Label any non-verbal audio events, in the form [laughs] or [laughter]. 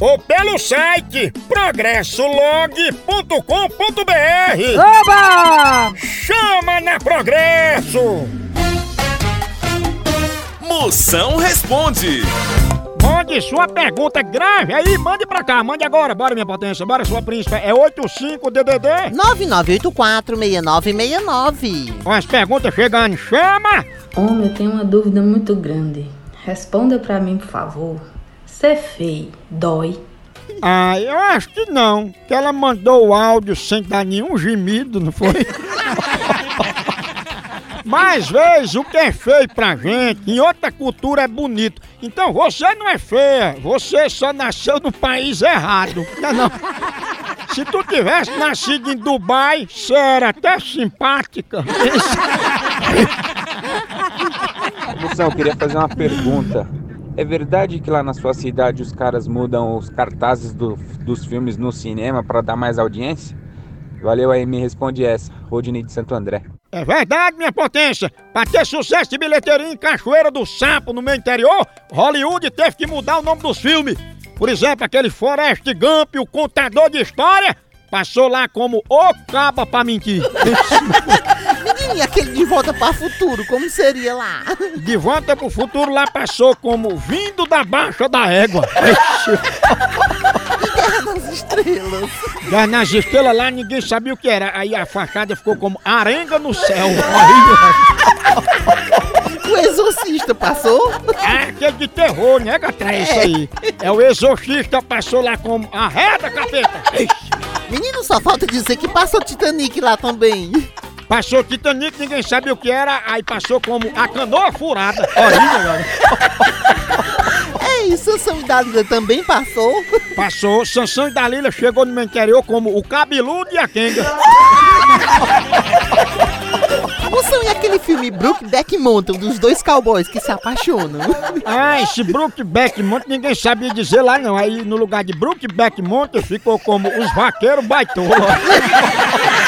ou pelo site progressolog.com.br. Oba! Chama na Progresso! Moção responde. Mande sua pergunta grave aí, mande pra cá, mande agora, bora minha potência, bora sua príncipe, é 85DDD? 9984-6969. Com as perguntas chegando, chama! Homem, eu tenho uma dúvida muito grande. Responda pra mim, por favor. Ser feio dói? Ah, eu acho que não, que ela mandou o áudio sem dar nenhum gemido, não foi? [laughs] Mas, vezes, o que é feio pra gente, em outra cultura é bonito. Então você não é feia, você só nasceu no país errado. Não, é não. Se tu tivesse nascido em Dubai, você era até simpática. Moção, eu queria fazer uma pergunta. É verdade que lá na sua cidade os caras mudam os cartazes do- dos filmes no cinema para dar mais audiência? Valeu aí, me responde essa. Rodney de Santo André. É verdade, minha potência. Pra ter sucesso de bilheteria em Cachoeira do Sapo, no meu interior, Hollywood teve que mudar o nome dos filmes. Por exemplo, aquele Forrest Gump, o contador de história, passou lá como O Caba pra mentir. [laughs] Aquele de volta para futuro, como seria lá? De volta pro futuro lá passou como Vindo da Baixa da Égua. Das Estrelas. Já nas estrelas lá ninguém sabia o que era. Aí a fachada ficou como Arenga no Céu. O Exorcista passou? Ah, aquele de terror, né, Gatré? Isso aí. É o exorcista passou lá como Arreda, capeta. Menino, só falta dizer que passou Titanic lá também. Passou Titanic, ninguém sabia o que era, aí passou como a canoa furada. Galera. [laughs] É isso, Sansão e Dalila também passou. Passou, Sansão e Dalila chegou no meu interior como o cabeludo e a quenga. Moção, e aquele filme Brookback Mountain dos dois cowboys que se apaixonam? Ah, esse Brookback Mountain ninguém sabia dizer lá não. Aí no lugar de Brookback Mountain ficou como os vaqueiros baitola. [laughs]